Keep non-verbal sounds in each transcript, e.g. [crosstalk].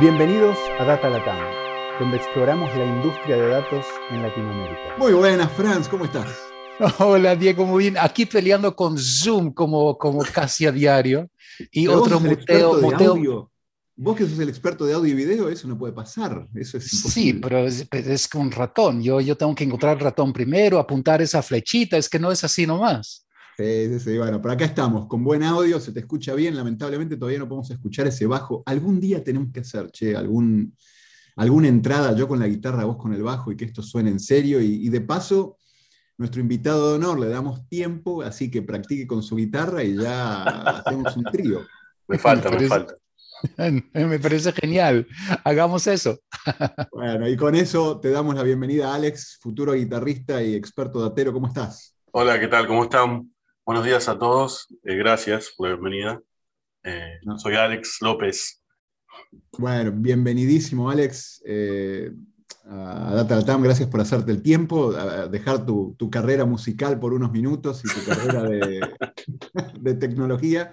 Bienvenidos a Data Latam, donde exploramos la industria de datos en Latinoamérica. Muy buenas, Franz, ¿cómo estás? [laughs] Hola, Diego, muy bien. Aquí peleando con Zoom como, como casi a diario. Y Pero otro muteo. muteo- audio. Vos que sos el experto de audio y video, eso no puede pasar. Eso es imposible. Sí, pero es, pero es con ratón. Yo, yo tengo que encontrar el ratón primero, apuntar esa flechita. Es que no es así nomás. Sí, sí, sí. Bueno, pero acá estamos, con buen audio, se te escucha bien. Lamentablemente todavía no podemos escuchar ese bajo. Algún día tenemos que hacer, che, algún, alguna entrada, yo con la guitarra, vos con el bajo, y que esto suene en serio. Y, y de paso, nuestro invitado de honor le damos tiempo, así que practique con su guitarra y ya hacemos un trío. Me falta, me Parece- falta. [laughs] Me parece genial. Hagamos eso. [laughs] Bueno, y con eso te damos la bienvenida a Alex, futuro guitarrista y experto datero. ¿Cómo estás? Hola, ¿qué tal? ¿Cómo están? Buenos días a todos. Eh, gracias por la bienvenida. Eh. Soy Alex López. Bueno, bienvenidísimo, Alex, eh, a. Gracias por hacerte el tiempo, a dejar tu, tu carrera musical por unos minutos y tu carrera de, [laughs] de tecnología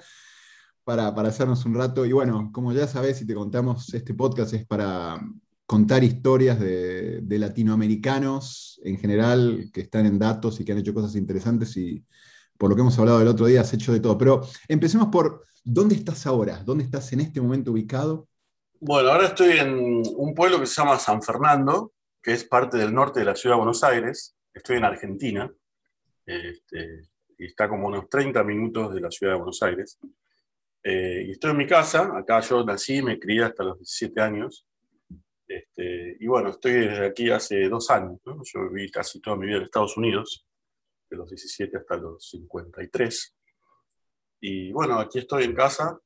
para, para hacernos un rato. Y bueno, como ya sabes y te contamos, este podcast es para contar historias de, de latinoamericanos en general que están en datos y que han hecho cosas interesantes y por lo que hemos hablado el otro día has hecho de todo. Pero empecemos por, ¿dónde estás ahora? ¿Dónde estás en este momento ubicado? Bueno, ahora estoy en un pueblo que se llama San Fernando, que es parte del norte de la ciudad de Buenos Aires. Estoy en Argentina. Este, y está como unos 30 minutos de la ciudad de Buenos Aires. Eh, y estoy en mi casa. Acá yo nací, me crié hasta los 17 años. Este, y bueno, estoy desde aquí hace dos años. ¿no? Yo viví casi toda mi vida en Estados Unidos, de los 17 hasta los 53. Y bueno, aquí estoy en casa,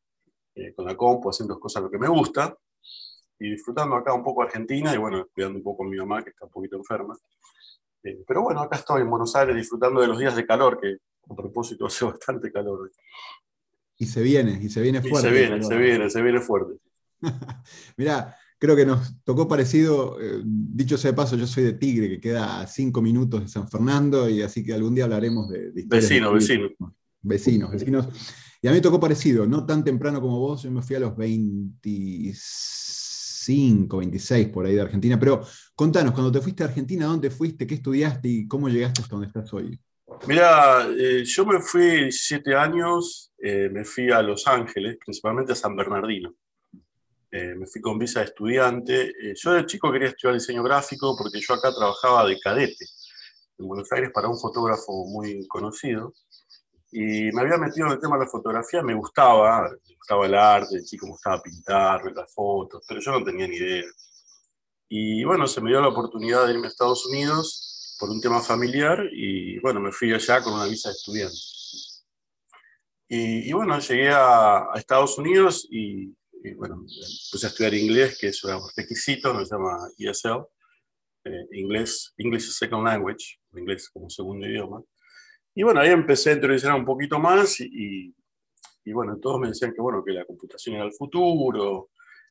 eh, con la compu, haciendo cosas lo que me gusta, y disfrutando acá un poco Argentina, y bueno, cuidando un poco a mi mamá, que está un poquito enferma. Eh, pero bueno, acá estoy en Buenos Aires disfrutando de los días de calor, que a propósito [laughs] hace bastante calor hoy. Y se viene, y se viene Y fuerte. se viene, se viene, se viene fuerte. [laughs] Mirá, creo que nos tocó parecido, eh, dicho sea de paso, yo soy de Tigre, que queda a cinco minutos de San Fernando, y así que algún día hablaremos de, de historias Vecino, de vecino. Tigre. Vecinos, vecinos. Y a mí me tocó parecido, no tan temprano como vos, yo me fui a los 25, 26 por ahí de Argentina, pero contanos, cuando te fuiste a Argentina, ¿dónde fuiste? ¿Qué estudiaste y cómo llegaste hasta donde estás hoy? Mira, eh, yo me fui 17 años, eh, me fui a Los Ángeles, principalmente a San Bernardino. Eh, me fui con visa de estudiante. Eh, yo de chico quería estudiar diseño gráfico porque yo acá trabajaba de cadete en Buenos Aires para un fotógrafo muy conocido. Y me había metido en el tema de la fotografía, me gustaba, me gustaba el arte, de chico me gustaba pintar, las fotos, pero yo no tenía ni idea. Y bueno, se me dio la oportunidad de irme a Estados Unidos por un tema familiar y bueno, me fui allá con una visa de estudiante. Y, y bueno, llegué a, a Estados Unidos y, y, bueno, empecé a estudiar inglés, que es un requisito, se llama ESL, eh, inglés, English Second Language, inglés como segundo idioma. Y bueno, ahí empecé a interiorizar un poquito más y, y bueno, todos me decían que bueno, que la computación era el futuro.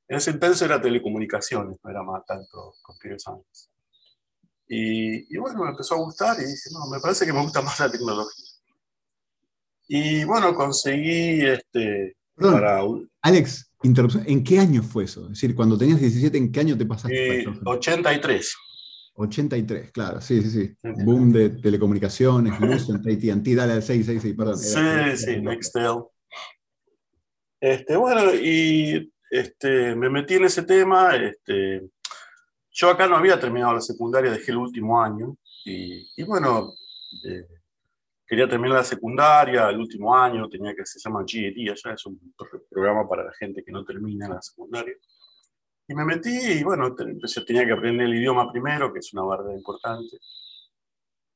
En ese entonces era telecomunicaciones, no era más tanto computer science. Y, y, bueno, me empezó a gustar y dije, no, me parece que me gusta más la tecnología. Y bueno, conseguí este, Perdón, para Alex, interrupción, ¿en qué año fue eso? Es decir, cuando tenías 17, ¿en qué año te pasaste? eh, Estados Unidos? 83. 83, claro, sí, sí, sí. Boom de telecomunicaciones, Lucent, AT&T, dale al 666, perdón. Sí, Era- sí, Nextel. Este, bueno, y este, me metí en ese tema. Este, yo acá no había terminado la secundaria, dejé el último año. Y, y bueno, eh, quería terminar la secundaria, el último año, tenía que, se llama GED, allá es un pro- programa para la gente que no termina la secundaria. Y me metí y bueno, empecé- tenía que aprender el idioma primero, que es una barrera importante.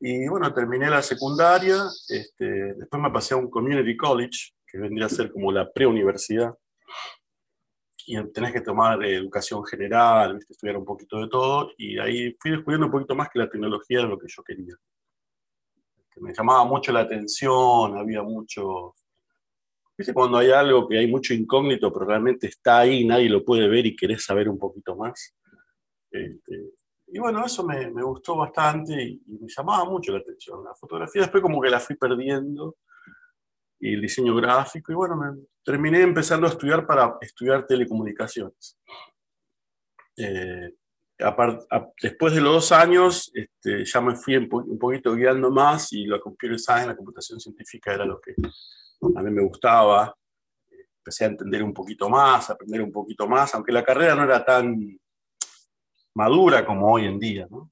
Y bueno, terminé la secundaria, este, después me pasé a un community college, que vendría a ser como la preuniversidad. Y tenés que tomar eh, educación general, ¿viste? estudiar un poquito de todo, y ahí fui descubriendo un poquito más que la tecnología era lo que yo quería. Que me llamaba mucho la atención, había mucho... ¿Viste cuando hay algo que hay mucho incógnito, pero realmente está ahí, nadie lo puede ver y querés saber un poquito más? Este, y bueno, eso me, gustó bastante y, y me llamaba mucho la atención. La fotografía después como que la fui perdiendo y el diseño gráfico y bueno, me terminé empezando a estudiar para estudiar telecomunicaciones. eh, después de los dos años, este, ya me fui un, poquito guiando más y la computer science, la computación científica era lo que a mí me gustaba. Empecé a entender un poquito más, a aprender un poquito más, aunque la carrera no era tan madura como hoy en día, ¿no?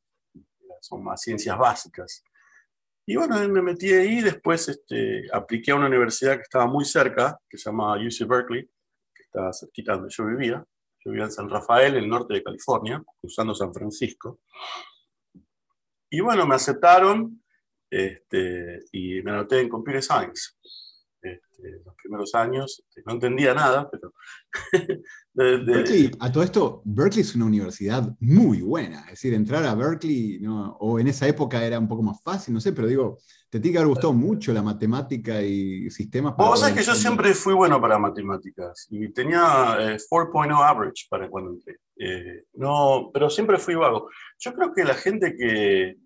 son más ciencias básicas. Y bueno, me metí ahí, después este, apliqué a una universidad que estaba muy cerca, que se llama UC Berkeley, que está cerquita donde yo vivía. Yo vivía en San Rafael, el norte de California, cruzando San Francisco. Y bueno, me aceptaron este, y me anoté en Computer Science. Este, los primeros años este, no entendía nada, pero... [laughs] Berkeley, a todo esto, Berkeley es una universidad muy buena. Es decir, entrar a Berkeley, o en esa época era un poco más fácil, no sé, pero digo, te tiene que haber gustado mucho la matemática y sistemas. Vos sabés que yo siempre fui bueno para matemáticas y tenía 4.0 eh, average para cuando entré. Eh, no, pero siempre fui vago. Yo creo que la gente que,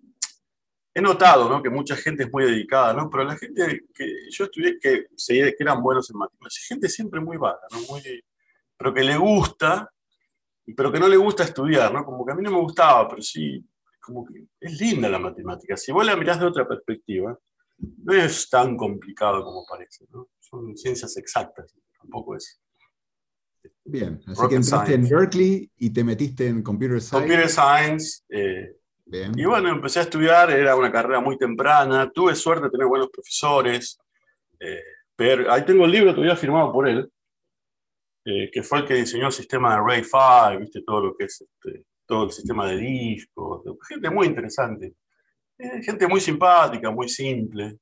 he notado ¿no? que mucha gente es muy dedicada, ¿no? pero la gente que yo estudié que, que eran buenos en matemáticas, gente siempre muy vaga, ¿no? muy, pero que le gusta, pero que no le gusta estudiar, ¿no? como que a mí no me gustaba, pero sí, como que es linda la matemática. Si vos la mirás de otra perspectiva, no es tan complicado como parece, ¿no? son ciencias exactas, tampoco es. Bien, así que entraste en Berkeley y te metiste en Computer Science. Computer Science. Eh, y bueno, empecé a estudiar, era una carrera muy temprana, tuve suerte de tener buenos profesores. Eh, pero, ahí tengo el libro todavía firmado por él, eh, que fue el que diseñó el sistema de Ray 5, ¿viste? todo lo que es este, todo el sistema de discos, gente muy interesante, eh, gente muy simpática, muy simple.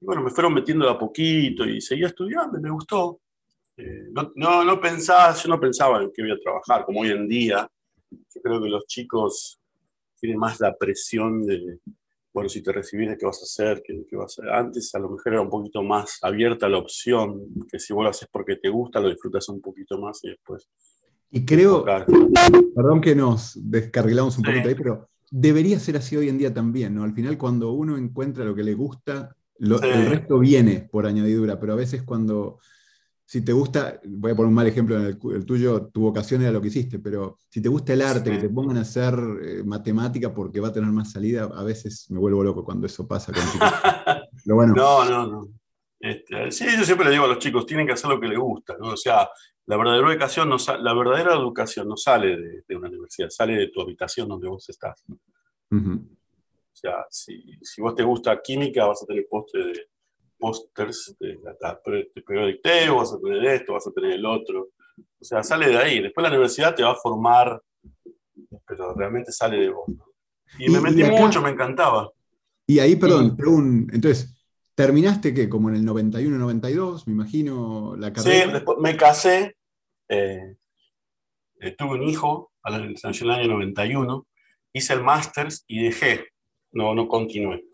Y bueno, me fueron metiendo de a poquito y seguía estudiando me gustó. no, no, no, pensaba, yo no pensaba en qué iba a trabajar, como hoy en día. Yo creo que los chicos tiene más la presión de, bueno, si te recibís, ¿qué vas a hacer? ¿Qué, vas a hacer? Antes a lo mejor era un poquito más abierta la opción, que si vos lo haces porque te gusta, lo disfrutas un poquito más y después... Y creo, perdón que nos descarrilamos un poquito ahí, pero debería ser así hoy en día también, ¿no? Al final cuando uno encuentra lo que le gusta, el resto viene por añadidura, pero a veces cuando si te gusta, voy a poner un mal ejemplo en el, tuyo, tu vocación era lo que hiciste, pero si te gusta el arte, que te pongan a hacer eh, matemática porque va a tener más salida, a veces me vuelvo loco cuando eso pasa con chicos. [laughs] bueno. No, no, no. Este, sí, yo siempre le digo a los chicos, tienen que hacer lo que les gusta, ¿no? O sea, la verdadera educación no, la verdadera educación no sale de, una universidad, sale de tu habitación donde vos estás. O sea, si, si, vos te gusta química, vas a tener postre de, pósters de, periodic vas a tener esto, vas a tener el otro. O sea, sale de ahí. Después la universidad te va a formar, pero realmente sale de vos. Y, me metí mucho, me encantaba. Y ahí, perdón, entonces, ¿terminaste qué? Como en el 91, 92, me imagino, la carrera. Sí, después me casé, eh, eh, tuve un hijo al año 91, hice el máster y dejé, no, no continué.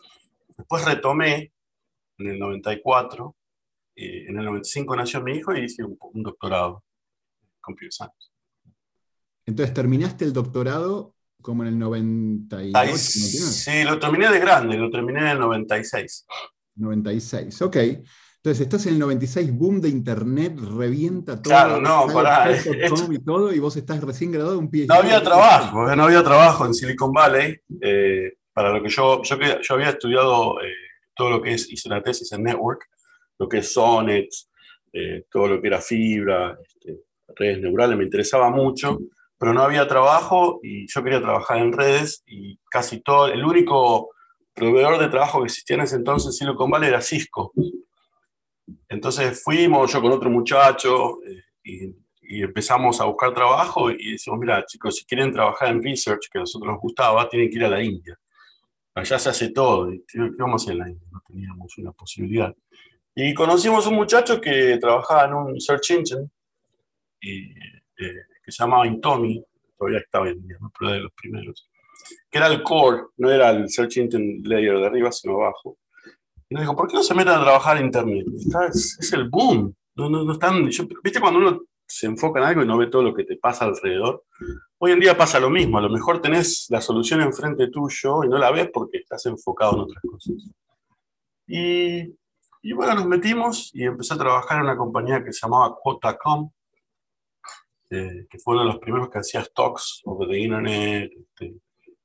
Después retomé en el 94. en el 95 nació mi hijo y hice un, doctorado en Computer Science. Entonces, ¿terminaste el doctorado como en el 98? sí, lo terminé de grande, lo terminé en el 96. 96, ok. Entonces, estás en el 96, boom de internet, revienta todo. Claro, no, pará. Y todo, y vos estás recién graduado un pie. No había trabajo, eh, no había trabajo en Silicon Valley. Eh, para lo que yo, yo, yo había estudiado eh, todo lo que es, hice la tesis en Network, lo que es Sonnets, eh, todo lo que era fibra, este, redes neurales, me interesaba mucho, pero no había trabajo y yo quería trabajar en redes y casi todo, el único proveedor de trabajo que existía en ese entonces en Silicon Valley era Cisco. Entonces fuimos, yo con otro muchacho, eh, y, y, empezamos a buscar trabajo y decimos, mira chicos, si quieren trabajar en research, que a nosotros nos gustaba, tienen que ir a la India allá se hace todo, ¿qué, vamos a hacer en la India? No teníamos una posibilidad. Y conocimos un muchacho que trabajaba en un search engine y, eh, que se llamaba Intomi, todavía estaba en día, pero era de los primeros, que era el core, no era el search engine layer de arriba, sino abajo. Y nos dijo, ¿por qué no se meten a trabajar en Internet? es, el boom. No, no, no están, ¿Viste cuando uno se enfoca en algo y no ve todo lo que te pasa alrededor. Hoy en día pasa lo mismo, a lo mejor tenés la solución enfrente tuyo y no la ves porque estás enfocado en otras cosas. Y, bueno, nos metimos y empecé a trabajar en una compañía que se llamaba Quota.com. este, que fue uno de los primeros que hacía stocks over the internet. Este,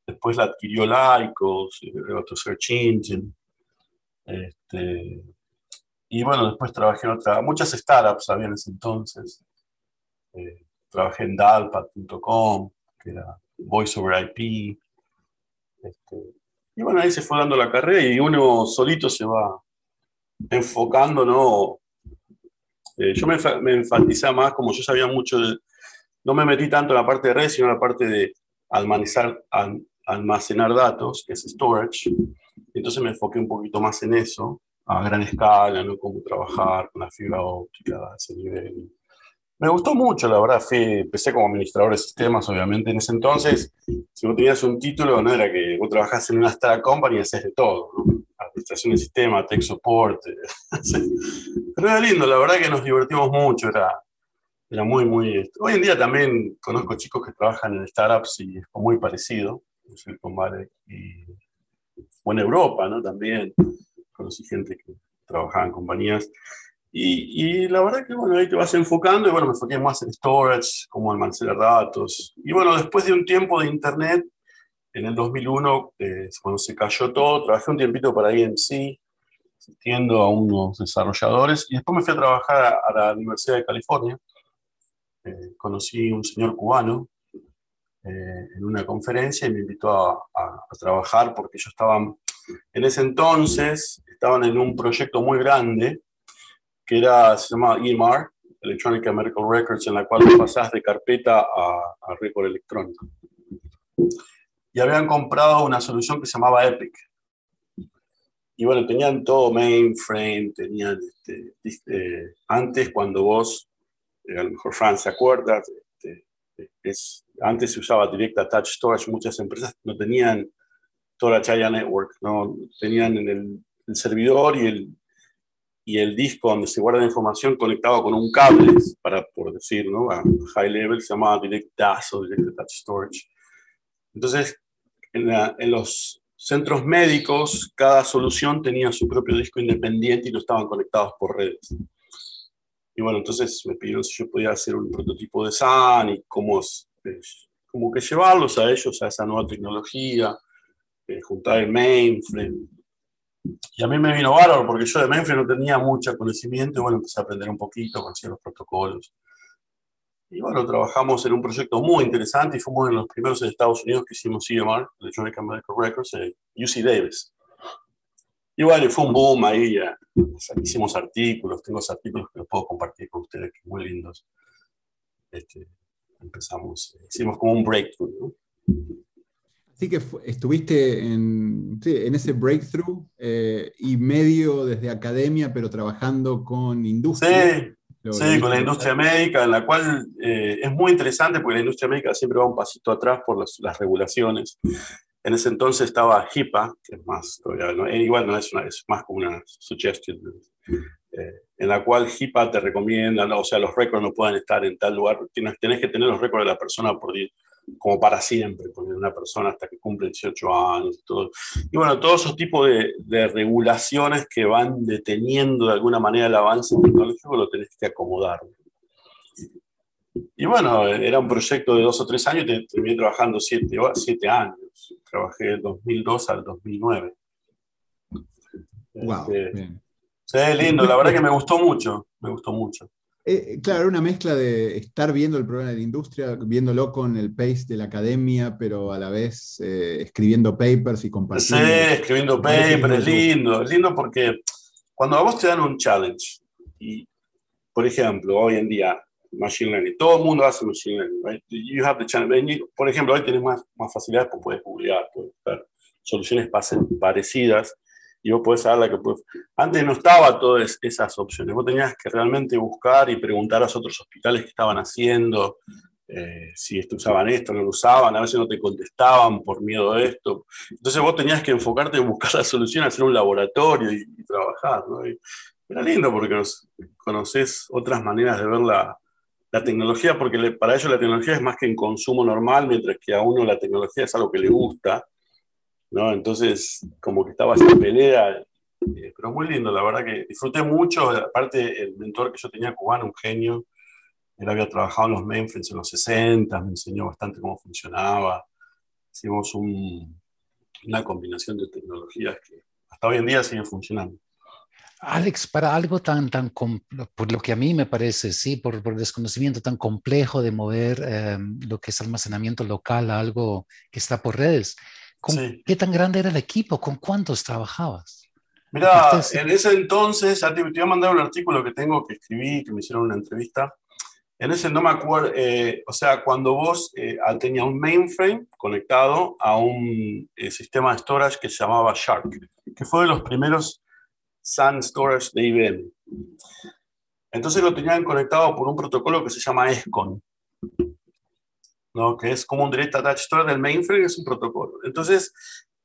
después la adquirió Lycos, otro search engine. Este, y bueno, después trabajé en otra, muchas startups había en ese entonces. Eh, trabajé en dalpad.com, que era Voice over IP. Este, y bueno, ahí se fue dando la carrera y uno solito se va enfocando, ¿no? Eh, yo me, me enfatizaba más, como yo sabía mucho de, no me metí tanto en la parte de red, sino en la parte de almacenar, almacenar datos, que es storage. Entonces me enfoqué un poquito más en eso, a gran escala, ¿no? Cómo trabajar con la fibra óptica a ese nivel. Me gustó mucho, la verdad, empecé como administrador de sistemas, obviamente, en ese entonces, si vos tenías un título, no era que vos trabajás en una startup company y haces de todo, administración de sistemas, tech support, [laughs] pero era lindo, la verdad que nos divertimos mucho, era, era muy, muy... Hoy en día también conozco chicos que trabajan en startups y es muy parecido, y, o en Europa, ¿no? También. Conocí gente que trabajaba en compañías y, la verdad que, bueno, ahí te vas enfocando y, bueno, me enfoqué más en storage, como almacenar datos. Y, bueno, después de un tiempo de Internet, en el 2001, eh, cuando se cayó todo, trabajé un tiempito para IMC, asistiendo a unos desarrolladores, y después me fui a trabajar a, la Universidad de California. Eh, conocí un señor cubano eh, en una conferencia y me invitó a, a, trabajar porque yo estaba, en ese entonces, estaban en un proyecto muy grande que era, se llama EMR, Electronic Medical Records, en la cual pasás de carpeta a, a récord electrónico. Y habían comprado una solución que se llamaba Epic. Y bueno, tenían todo mainframe, tenían, este, eh, antes cuando vos, eh, a lo mejor Fran se acuerda, este, es, antes se usaba directa touch storage, muchas empresas no tenían storage area network, no tenían en el, el servidor y el, y el disco donde se guarda la información conectado con un cable, para, por decir, ¿no? a high level, se llamaba Direct DAS o Direct Touch Storage. Entonces, en, en, los centros médicos, cada solución tenía su propio disco independiente y no estaban conectados por redes. Y bueno, entonces me pidieron si yo podía hacer un prototipo de SAN y cómo, como que llevarlos a ellos, a esa nueva tecnología, eh, juntar el mainframe, y a mí me vino bárbaro porque yo de Memphis no tenía mucho conocimiento y bueno, empecé a aprender un poquito, conocí los protocolos. Y bueno, trabajamos en un proyecto muy interesante y fuimos en los primeros en Estados Unidos que hicimos CMR, Electronic Medical Records, en UC Davis. Y bueno, fue un boom ahí, ya. hicimos artículos, tengo esos artículos que los puedo compartir con ustedes, que muy lindos. Este, empezamos, hicimos como un breakthrough, ¿no? Así que estuviste en, en, ese breakthrough eh, y medio desde academia, pero trabajando con industria. Sí, sí con la industria médica, en la cual eh, es muy interesante porque la industria médica siempre va un pasito atrás por las, las regulaciones. En ese entonces estaba HIPAA, que es más, todavía, igual no es, una, es más como una suggestion, eh, en la cual HIPAA te recomienda, o sea, los récords no pueden estar en tal lugar, tienes, tienes que tener los récords de la persona por, como para siempre, poner una persona hasta que cumple 18 años. Todo. Y bueno, todos esos tipos de, de, regulaciones que van deteniendo de alguna manera el avance tecnológico lo tenés que acomodar. Y bueno, era un proyecto de dos o tres años y terminé trabajando siete, siete años. Trabajé del 2002 al 2009. Wow. Este, sí, lindo, la verdad que me gustó mucho, me gustó mucho. Eh, claro, una mezcla de estar viendo el problema de la industria, viéndolo con el pace de la academia, pero a la vez eh, escribiendo papers y compartiendo. Sí, escribiendo papers, es lindo, es lindo porque cuando a vos te dan un challenge, y por ejemplo, hoy en día, Machine Learning, todo el mundo hace Machine Learning, right? You have the challenge. Por ejemplo, hoy tenés más, más facilidades, porque puedes googlear, puedes buscar soluciones parecidas y vos podés saber la que. Antes no estaba todas esas opciones. Vos tenías que realmente buscar y preguntar a los otros hospitales que estaban haciendo, eh, si esto, usaban esto, no lo usaban, a veces no te contestaban por miedo a esto. Entonces vos tenías que enfocarte en buscar la solución, hacer un laboratorio y, trabajar. ¿no? era lindo porque conoces otras maneras de ver la, la tecnología, porque para ellos la tecnología es más que en consumo normal, mientras que a uno la tecnología es algo que le gusta ¿no? Entonces, como que estaba esa pelea, eh, pero muy lindo, la verdad que disfruté mucho, aparte el mentor que yo tenía cubano, un genio, Él había trabajado en los mainframes en los 60, me enseñó bastante cómo funcionaba. Hicimos una combinación de tecnologías que hasta hoy en día sigue funcionando. Alex, para algo tan, tan, por lo que a mí me parece, sí, por, por desconocimiento tan complejo de mover em, lo que es almacenamiento local a algo que está por redes, ¿qué tan grande era el equipo? ¿Con cuántos trabajabas? Mira, en ese entonces, te, voy a mandar un artículo que tengo que escribí, que me hicieron una entrevista. En ese no me acuerdo, eh, o sea, cuando vos eh, tenías un mainframe conectado a un eh, sistema de storage que se llamaba Shark, que fue de los primeros Sun Storage de IBM. Entonces lo tenían conectado por un protocolo que se llama ESCON, ¿no? que es como un Direct Attached Storage del mainframe, es un protocolo. Entonces,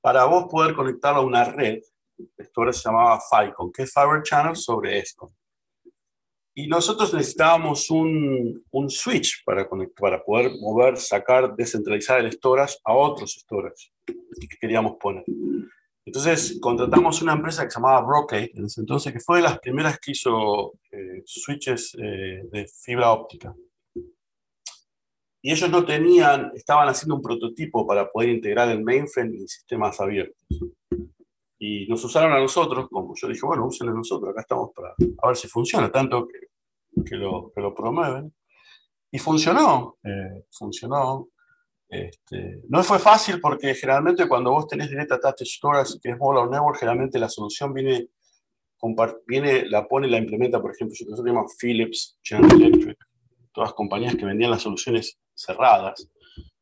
para vos poder conectarlo a una red, esto se llamaba FICON, que es Fiber Channel sobre ESCON. Y nosotros necesitábamos un, un switch para, conectar, para poder mover, sacar, descentralizar el storage a otros storage que queríamos poner. Entonces contratamos una empresa que se llamaba Brocade, en ese entonces, que fue de las primeras que hizo eh, switches eh, de fibra óptica. Y ellos no tenían, estaban haciendo un prototipo para poder integrar el mainframe en sistemas abiertos. Y nos usaron a nosotros, como yo dije, bueno, usen a nosotros, acá estamos para a ver si funciona, tanto que, que, lo, que lo promueven. Y funcionó, eh, funcionó. Este, no fue fácil porque generalmente cuando vos tenés Direct Attached Storage, que es Mobile Network, generalmente la solución viene, viene, la pone, la implementa, por ejemplo, nosotros tenemos Philips, General Electric, todas compañías que vendían las soluciones cerradas.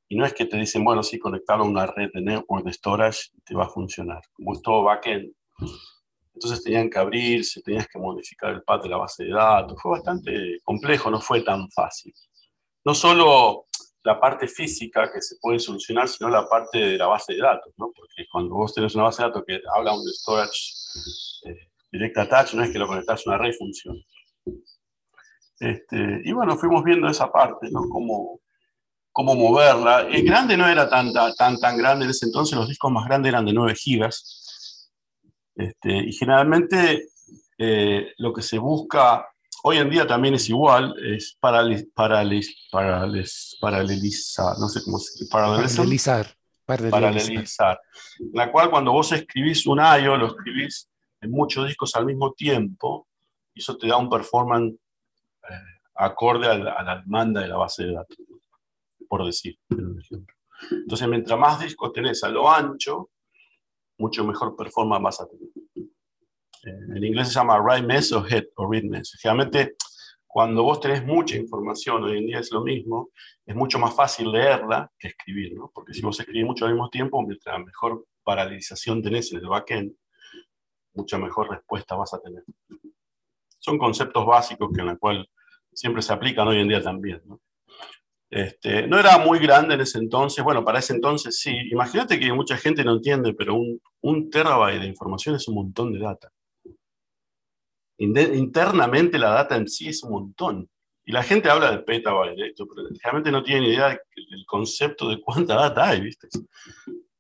Y no es que te dicen, bueno, sí, conectarlo a una red de network de storage te va a funcionar. Como es todo backend. Entonces tenían que abrirse, tenías que modificar el path de la base de datos. Fue bastante complejo, no fue tan fácil. No solo la parte física que se puede solucionar, sino la parte de la base de datos, ¿no? Porque cuando vos tenés una base de datos que habla un storage eh, direct attach, no es que lo conectas a una red y funciona. Este, y bueno, fuimos viendo esa parte, ¿no? Cómo, cómo moverla. El grande no era tan, tan, tan grande en ese entonces, los discos más grandes eran de 9 gigas. Este, y generalmente eh, lo que se busca hoy en día también es igual, es paralelizar, no sé cómo se paralelizar. Paralelizar. La cual cuando vos escribís un IO, lo escribís en muchos discos al mismo tiempo, y eso te da un performance acorde a la, demanda de la base de datos, por decir. Entonces, mientras más discos tenés a lo ancho, mucho mejor performance vas a tener. Eh, en inglés se llama write mess o head o read mess. Generalmente, cuando vos tenés mucha información, hoy en día es lo mismo, es mucho más fácil leerla que escribir, ¿no? Porque si vos escribís mucho al mismo tiempo, mientras mejor paralización tenés en el backend, mucha mejor respuesta vas a tener. Son conceptos básicos que en la cual siempre se aplican hoy en día también, ¿no? Este, no era muy grande en ese entonces, bueno, para ese entonces sí. Imagínate que mucha gente no entiende, pero un, un terabyte de información es un montón de data internamente la data en sí es un montón. Y la gente habla de petabyte, pero realmente no tiene ni idea del concepto de cuánta data hay, ¿viste?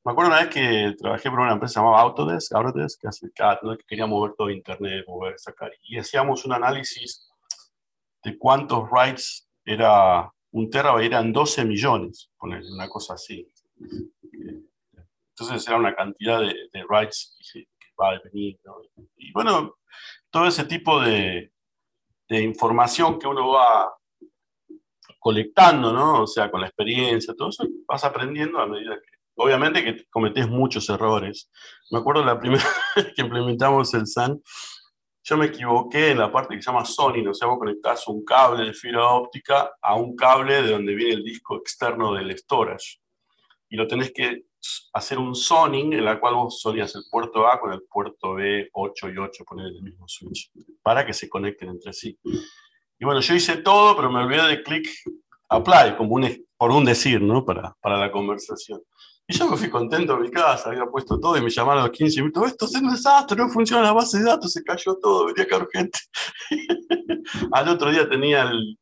Me acuerdo una vez que trabajé por una empresa llamada Autodesk, Autodesk que hace que quería mover todo Internet, mover, sacar. Y hacíamos un análisis de cuántos writes era un terabyte, eran 12 millones, poner una cosa así. Entonces era una cantidad de, de writes que, va a venir. Y bueno, todo ese tipo de, información que uno va colectando, ¿no? O sea, con la experiencia, todo eso, vas aprendiendo a medida que, obviamente que cometés muchos errores. Me acuerdo la primera [laughs] vez que implementamos el SAN, yo me equivoqué en la parte que se llama Sony, o sea, vos conectás un cable de fibra óptica a un cable de donde viene el disco externo del storage. Y lo tenés que hacer un zoning en la cual vos solías el puerto A con el puerto B, 8 y 8, poner el mismo switch, para que se conecten entre sí. Y bueno, yo hice todo, pero me olvidé de click apply, como un, por un decir, ¿no? Para, para la conversación. Y yo me fui contento a mi casa, había puesto todo y me llamaron a los 15 minutos, esto es un desastre, no funciona la base de datos, se cayó todo, venía acá urgente. [laughs] Al otro día tenía el,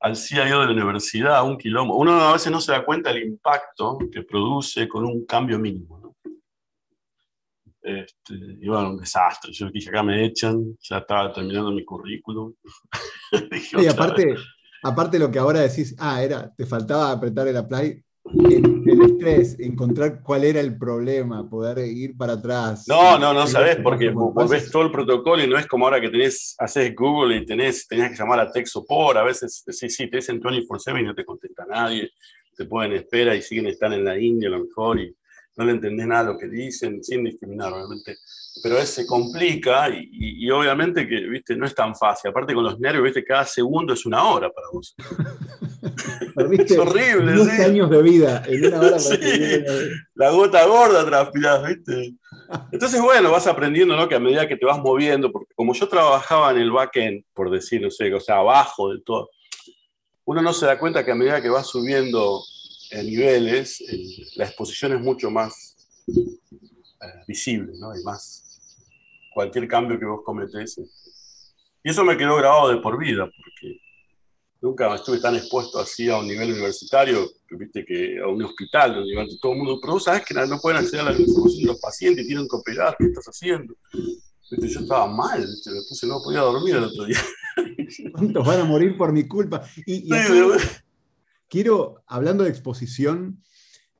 al CIO de la universidad un kilómetro. Uno a veces no se da cuenta del impacto que produce con un cambio mínimo. ¿no? Este, y bueno, un desastre. Yo dije, acá me echan, ya estaba terminando mi currículum. [laughs] y aparte, aparte lo que ahora decís, ah, era, te faltaba apretar el apply, el, el, estrés, encontrar cuál era el problema, poder ir para atrás. No, no, no sabes, porque volvés todo el protocolo y no es como ahora que tenés, haces Google y tenés, tenías que llamar a tech support, a veces sí, sí, te dicen 24-7 y no te contesta nadie, te ponen espera y siguen están en la India a lo mejor y no le entendés nada a lo que dicen, sin discriminar, obviamente. Pero se complica y, y, obviamente que, viste, no es tan fácil. Aparte con los nervios, viste, cada segundo es una hora para vos. [laughs] es horrible, 10 ¿sí? años de vida en una hora para sí. La gota gorda transpirás, viste. Entonces, bueno, vas aprendiendo, ¿no? Que a medida que te vas moviendo, porque como yo trabajaba en el backend, por decir, no sé, o sea, abajo de todo, uno no se da cuenta que a medida que vas subiendo en niveles, el, la exposición es mucho más eh, visible, ¿no? Y más cualquier cambio que vos cometés. Y eso me quedó grabado de por vida, porque nunca estuve tan expuesto así a un nivel universitario, viste que a un hospital donde todo el mundo, pero vos sabés que no pueden acceder a la información de los pacientes, tienen que operar, ¿qué estás haciendo? ¿Viste? Yo estaba mal, ¿viste? me puse, no podía dormir el otro día. [laughs] ¿Cuántos van a morir por mi culpa? Y, y acá, quiero, hablando de exposición,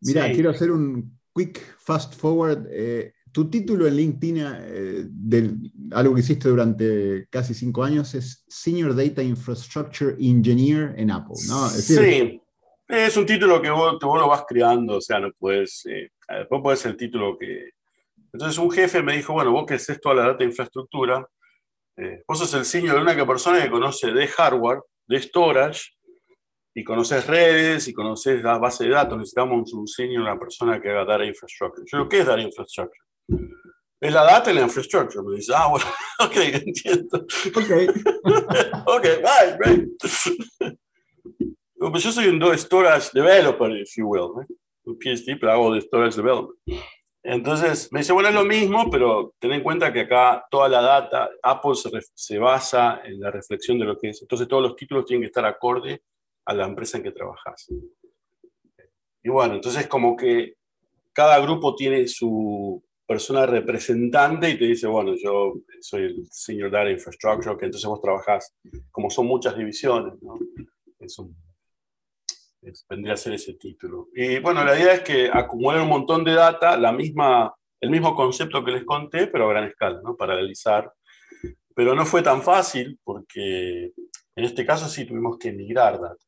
mira, sí. quiero hacer un quick fast forward. Eh, tu título en LinkedIn eh, de algo que hiciste durante casi cinco años es Senior Data Infrastructure Engineer en Apple, ¿no? Sí, es un título que vos, lo vas creando, o sea, no puedes, eh, vos podés el título que... Entonces un jefe me dijo, bueno, vos que haces toda la data infraestructura, eh, vos sos el senior de una persona que conoce de hardware, de storage, y conoces redes y conoces la base de datos, necesitamos un senior, una persona que haga data infrastructure. Yo ¿qué es data infrastructure? Es la data y la infrastructure. Me dice, ah, bueno, [laughs] ok, entiendo. Ok. [laughs] ok, bye, right. Pues yo soy un storage developer, if you will, ¿eh? un PhD, pero hago de storage development. Entonces me dice, bueno, es lo mismo, pero ten en cuenta que acá toda la data, Apple se, se basa en la reflexión de lo que es. Entonces todos los títulos tienen que estar acorde a la empresa en que trabajas. Y bueno, entonces como que cada grupo tiene su persona representante y te dice, bueno, yo soy el Senior Data Infrastructure, que entonces vos trabajás, como son muchas divisiones, ¿no? Es un, es, vendría a ser ese título. Y bueno, la idea es que acumulen un montón de data, la misma, el mismo concepto que les conté, pero a gran escala, ¿no? Para analizar. Pero no fue tan fácil porque en este caso sí tuvimos que migrar data.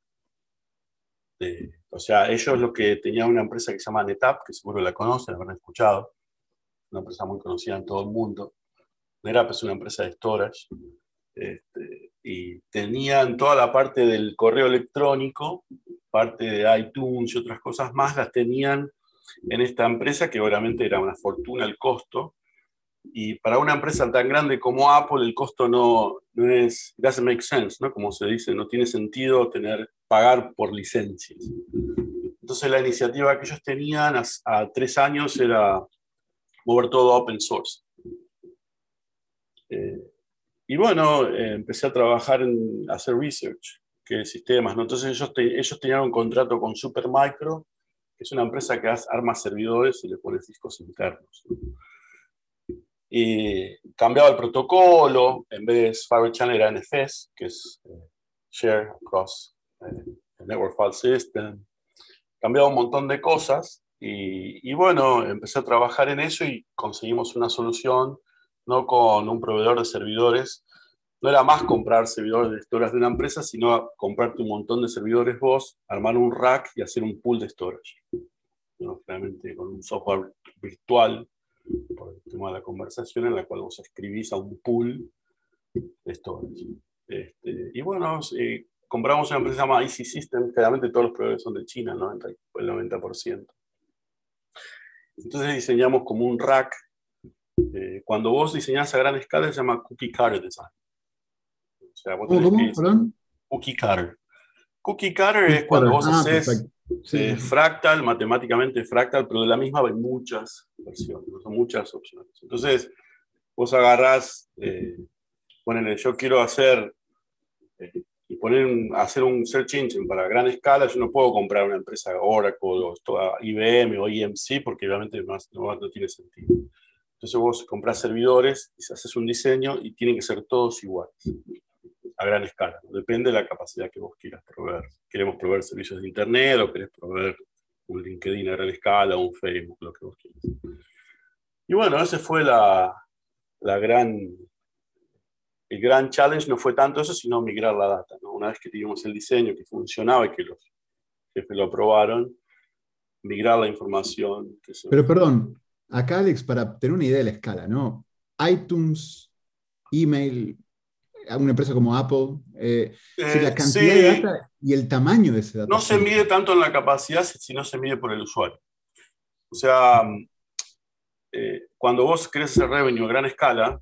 O sea, ellos lo que tenían una empresa que se llama NetApp, que seguro la conocen, la habrán escuchado, una empresa muy conocida en todo el mundo. NetApp es una empresa de storage. Este, y tenían toda la parte del correo electrónico, parte de iTunes y otras cosas más, las tenían en esta empresa, que obviamente era una fortuna el costo. Y para una empresa tan grande como Apple, el costo no, no es, doesn't make sense, ¿no? Como se dice, no tiene sentido tener, pagar por licencias. Entonces la iniciativa que ellos tenían a, a tres años era mover todo open source. Eh, y bueno, eh, empecé a trabajar en hacer research, que sistemas, ¿no? Entonces ellos, te, ellos tenían un contrato con Supermicro, que es una empresa que arma servidores y le pone discos internos. ¿no? Y cambiaba el protocolo, en vez de Fiber Channel era NFS, que es eh, Share Across eh, Network File System. Cambiaba un montón de cosas y, bueno, empecé a trabajar en eso y conseguimos una solución, no con un proveedor de servidores. No era más comprar servidores de storage de una empresa, sino comprarte un montón de servidores vos, armar un rack y hacer un pool de storage. ¿no? Realmente con un software virtual, por el tema de la conversación, en la cual vos escribís a un pool de storage. Este, y bueno, eh, compramos una empresa llamada Easy System, claramente todos los proveedores son de China, ¿no? el 90%. Entonces diseñamos como un rack. Eh, cuando vos diseñás a gran escala se llama cookie cutter design. O sea, vos ¿Cómo? Que, Perdón. Cookie cutter. Cookie cutter es cuando vos ah, haces sí. eh, fractal, matemáticamente fractal, pero de la misma hay muchas versiones, son muchas opciones. Entonces, vos agarrás, eh, ponele, yo quiero hacer eh, y poner un, hacer un search engine para gran escala, yo no puedo comprar una empresa Oracle o toda IBM o EMC porque obviamente no, no, no, tiene sentido. Entonces vos compras servidores, y haces un diseño y tienen que ser todos iguales. a gran escala. Depende de la capacidad que vos quieras proveer. Queremos proveer servicios de Internet o querés proveer un LinkedIn a gran escala o un Facebook, lo que vos quieras. Y bueno, ese fue la, la gran, el gran challenge, no fue tanto eso, sino migrar la data. Una vez que tuvimos el diseño que funcionaba y que los jefes lo aprobaron, migrar la información. Pero perdón, acá Alex, para tener una idea de la escala, ¿no? iTunes, email, una empresa como Apple, eh, la eh, cantidad de data y el tamaño de ese dato. No se mide tanto en la capacidad, sino se mide por el usuario. O sea, eh, cuando vos querés hacer revenue a gran escala,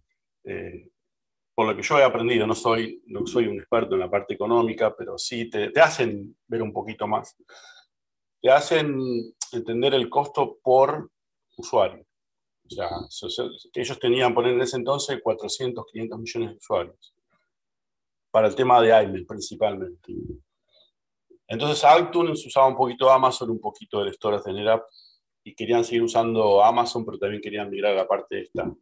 por lo que yo he aprendido, no soy, no soy un experto en la parte económica, pero sí te, te hacen ver un poquito más. Te hacen entender el costo por usuario. O sea, ellos tenían, poner en ese entonces, 400, 500 millones de usuarios. Para el tema de iMail principalmente. Entonces, iTunes usaba un poquito Amazon, un poquito del Store de NetApp, y querían seguir usando Amazon, pero también querían migrar a la parte esta.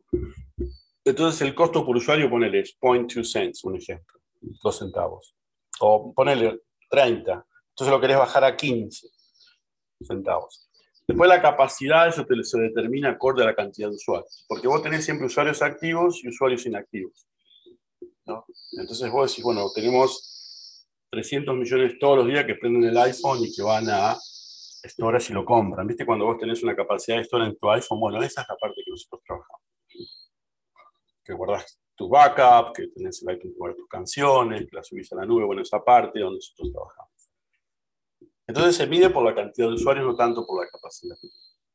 Entonces, el costo por usuario, ponele 0.2 cents, un ejemplo, 2 centavos. O ponele 30. Entonces lo querés bajar a 15 centavos. Después la capacidad, eso se determina acorde a la cantidad de usuarios, porque vos tenés siempre usuarios activos y usuarios inactivos. Entonces vos decís, bueno, tenemos 300 millones todos los días que prenden el iPhone y que van a storage y lo compran. ¿Viste? Cuando vos tenés una capacidad de storage en tu iPhone, bueno, esa es la parte que nosotros trabajamos. Guardás tu backup, que tenés el iPhone para tus canciones, que las subís a la nube, bueno, esa parte donde nosotros trabajamos. Entonces se mide por la cantidad de usuarios, no tanto por la capacidad.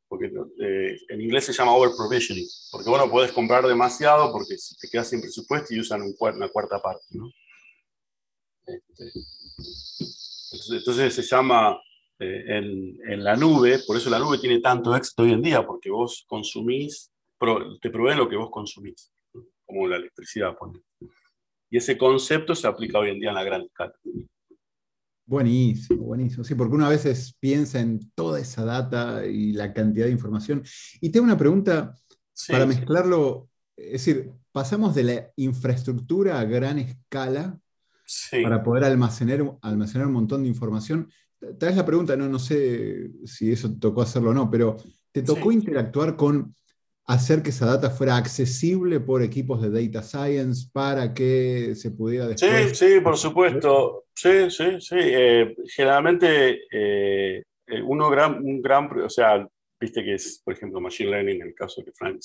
Porque eh, en inglés se llama over provisioning, porque bueno, puedes comprar demasiado porque te quedas sin presupuesto y usan una cuarta parte. Este, entonces, se llama eh, en, la nube, por eso la nube tiene tanto éxito hoy en día, porque vos consumís, te proveen lo que vos consumís, como la electricidad. Y ese concepto se aplica hoy en día en la gran escala. Buenísimo, buenísimo. Sí, porque uno a veces piensa en toda esa data y la cantidad de información. Y tengo una pregunta para mezclarlo. Es decir, pasamos de la infraestructura a gran escala para poder almacenar, almacenar un montón de información. Tal vez la pregunta, no, no sé si eso te tocó hacerlo o no, pero ¿te tocó interactuar con hacer que esa data fuera accesible por equipos de data science para que se pudiera después... Sí, sí, por supuesto. Sí, sí, sí. Eh, generalmente eh, eh, uno gran, un gran, o sea, viste que es, por ejemplo, Machine Learning, en el caso de Frank,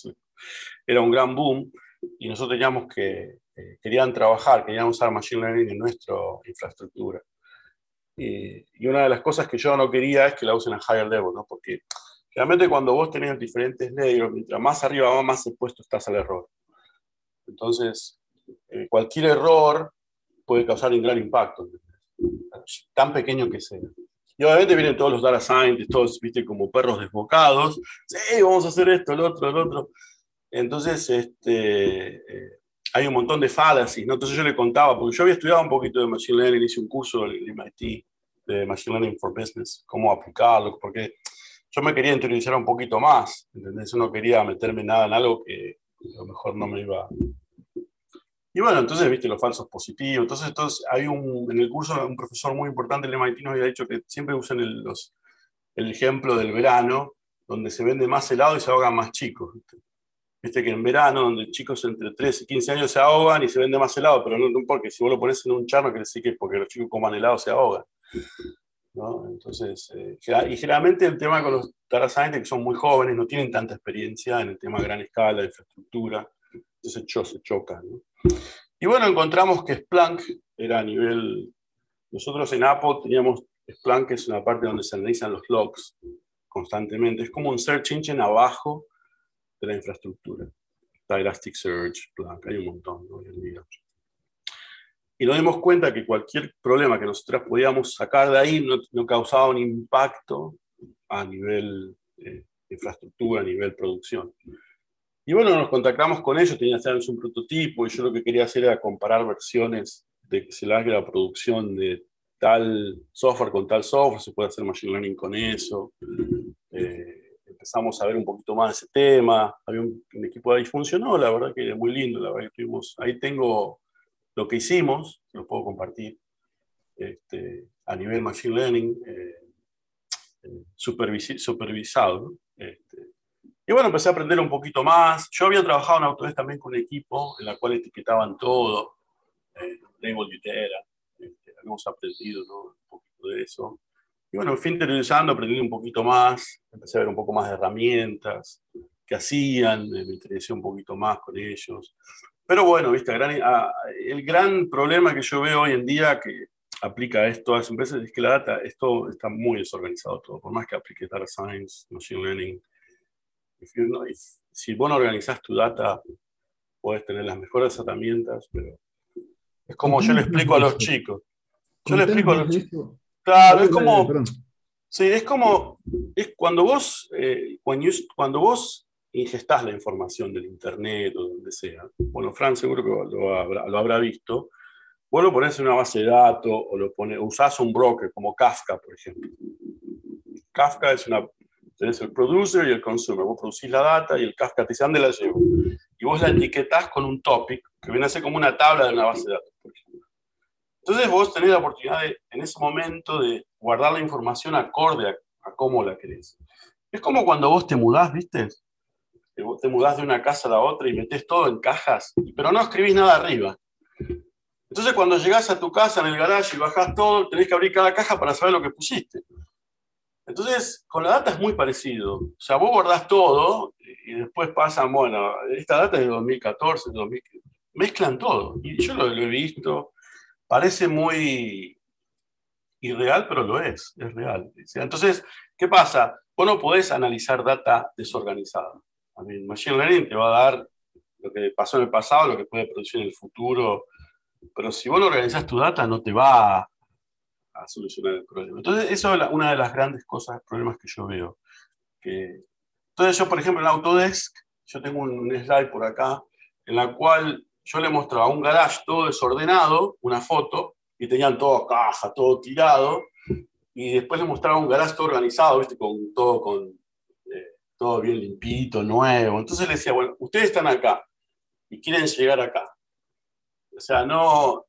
era un gran boom y nosotros teníamos que, querían trabajar, querían usar Machine Learning en nuestra infraestructura. Y, y, una de las cosas que yo no quería es que la usen a higher level, ¿no? Porque Realmente cuando vos tenés diferentes layers, mientras más arriba más expuesto estás al error. Entonces, eh, cualquier error puede causar un gran impacto, tan pequeño que sea. Y obviamente vienen todos los data scientists, todos, viste, como perros desbocados. Sí, vamos a hacer esto, el otro, el otro. Entonces, este, eh, hay un montón de fallacies, ¿no? Entonces yo le contaba, porque yo había estudiado un poquito de Machine Learning, hice un curso en MIT de Machine Learning for Business, cómo aplicarlo, porque yo me quería interiorizar un poquito más, ¿entendés? Yo no quería meterme nada en algo que a lo mejor no me iba... Y bueno, entonces, viste, los falsos positivos. Entonces, entonces hay un, en el curso un profesor muy importante del MIT había dicho que siempre usen el, el ejemplo del verano, donde se vende más helado y se ahogan más chicos. Viste que en verano, donde chicos entre 13 y 15 años se ahogan y se vende más helado, pero no, porque si vos lo pones en un charno, quiere decir que es porque los chicos coman helado se ahogan. Entonces, eh, y generalmente el tema con los data scientists que son muy jóvenes, no tienen tanta experiencia en el tema de gran escala, de infraestructura, entonces se chocan. Y bueno, encontramos que Splunk era a nivel, nosotros en Apple teníamos Splunk, que es una parte donde se analizan los logs constantemente, es como un search engine abajo de la infraestructura. Elasticsearch, Splunk, hay un montón hoy en día y nos dimos cuenta que cualquier problema que nosotros podíamos sacar de ahí no, causaba un impacto a nivel eh, infraestructura, a nivel producción. Y bueno, nos contactamos con ellos, teníamos un prototipo y yo lo que quería hacer era comparar versiones de que se haga la producción de tal software con tal software, se puede hacer machine learning con eso. Eh, empezamos a ver un poquito más de ese tema, había un, equipo ahí funcionó, la verdad que es muy lindo, la verdad que tuvimos, ahí tengo lo que hicimos, lo puedo compartir, este, a nivel Machine Learning eh, eh, supervisado. Este, y bueno, empecé a aprender un poquito más. Yo había trabajado en Autodesk también con un equipo en la cual etiquetaban todo, eh, Label Utera, este, habíamos aprendido un poquito de eso. Y bueno, fui interesando, aprendí un poquito más, empecé a ver un poco más de herramientas, qué hacían, me interesé un poquito más con ellos. Pero bueno, ¿viste? el gran problema que yo veo hoy en día que aplica esto a las empresas es que la data, esto está muy desorganizado todo, por más que aplique data science, machine learning. si vos no organizás tu data, puedes tener las mejores herramientas, pero es como yo le explico a los chicos. Yo le explico a los chicos. Claro, es como... Sí, es como, es cuando vos, eh, cuando vos ingestás la información del Internet o donde sea, bueno, Fran seguro que lo habrá, lo habrá visto, vos lo pones en una base de datos o lo pones, usás un broker como Kafka, por ejemplo. Kafka es una, tenés el producer y el consumer, vos producís la data y el Kafka te dice, ¿dónde la llevo? Y vos la etiquetás con un topic, que viene a ser como una tabla de una base de datos, por ejemplo. Entonces vos tenés la oportunidad de, en ese momento de guardar la información acorde a, a cómo la querés. Es como cuando vos te mudás, ¿viste? Te mudás de una casa a la otra y metes todo en cajas, pero no escribís nada arriba. Entonces cuando llegás a tu casa en el garage y bajás todo, tenés que abrir cada caja para saber lo que pusiste. Entonces, con la data es muy parecido. O sea, vos guardás todo y después pasan, bueno, esta data es de 2014, 2015. Mezclan todo. Y yo lo, lo he visto. Parece muy irreal, pero lo es, es real. Entonces, ¿qué pasa? Vos no podés analizar data desorganizada. Mí, Machine Learning te va a dar lo que pasó en el pasado, lo que puede producir en el futuro, pero si vos no organizas tu data no te va a, solucionar el problema. Entonces, eso es una de las grandes cosas, problemas que yo veo. Entonces, yo, por ejemplo, en Autodesk, yo tengo un, slide por acá, en la cual yo le mostraba un garage todo desordenado, una foto, y tenían todo caja, todo tirado, y después le mostraba un garage todo organizado, ¿viste? Con todo con todo bien limpito, nuevo. Entonces le decía, bueno, ustedes están acá y quieren llegar acá. O sea, no,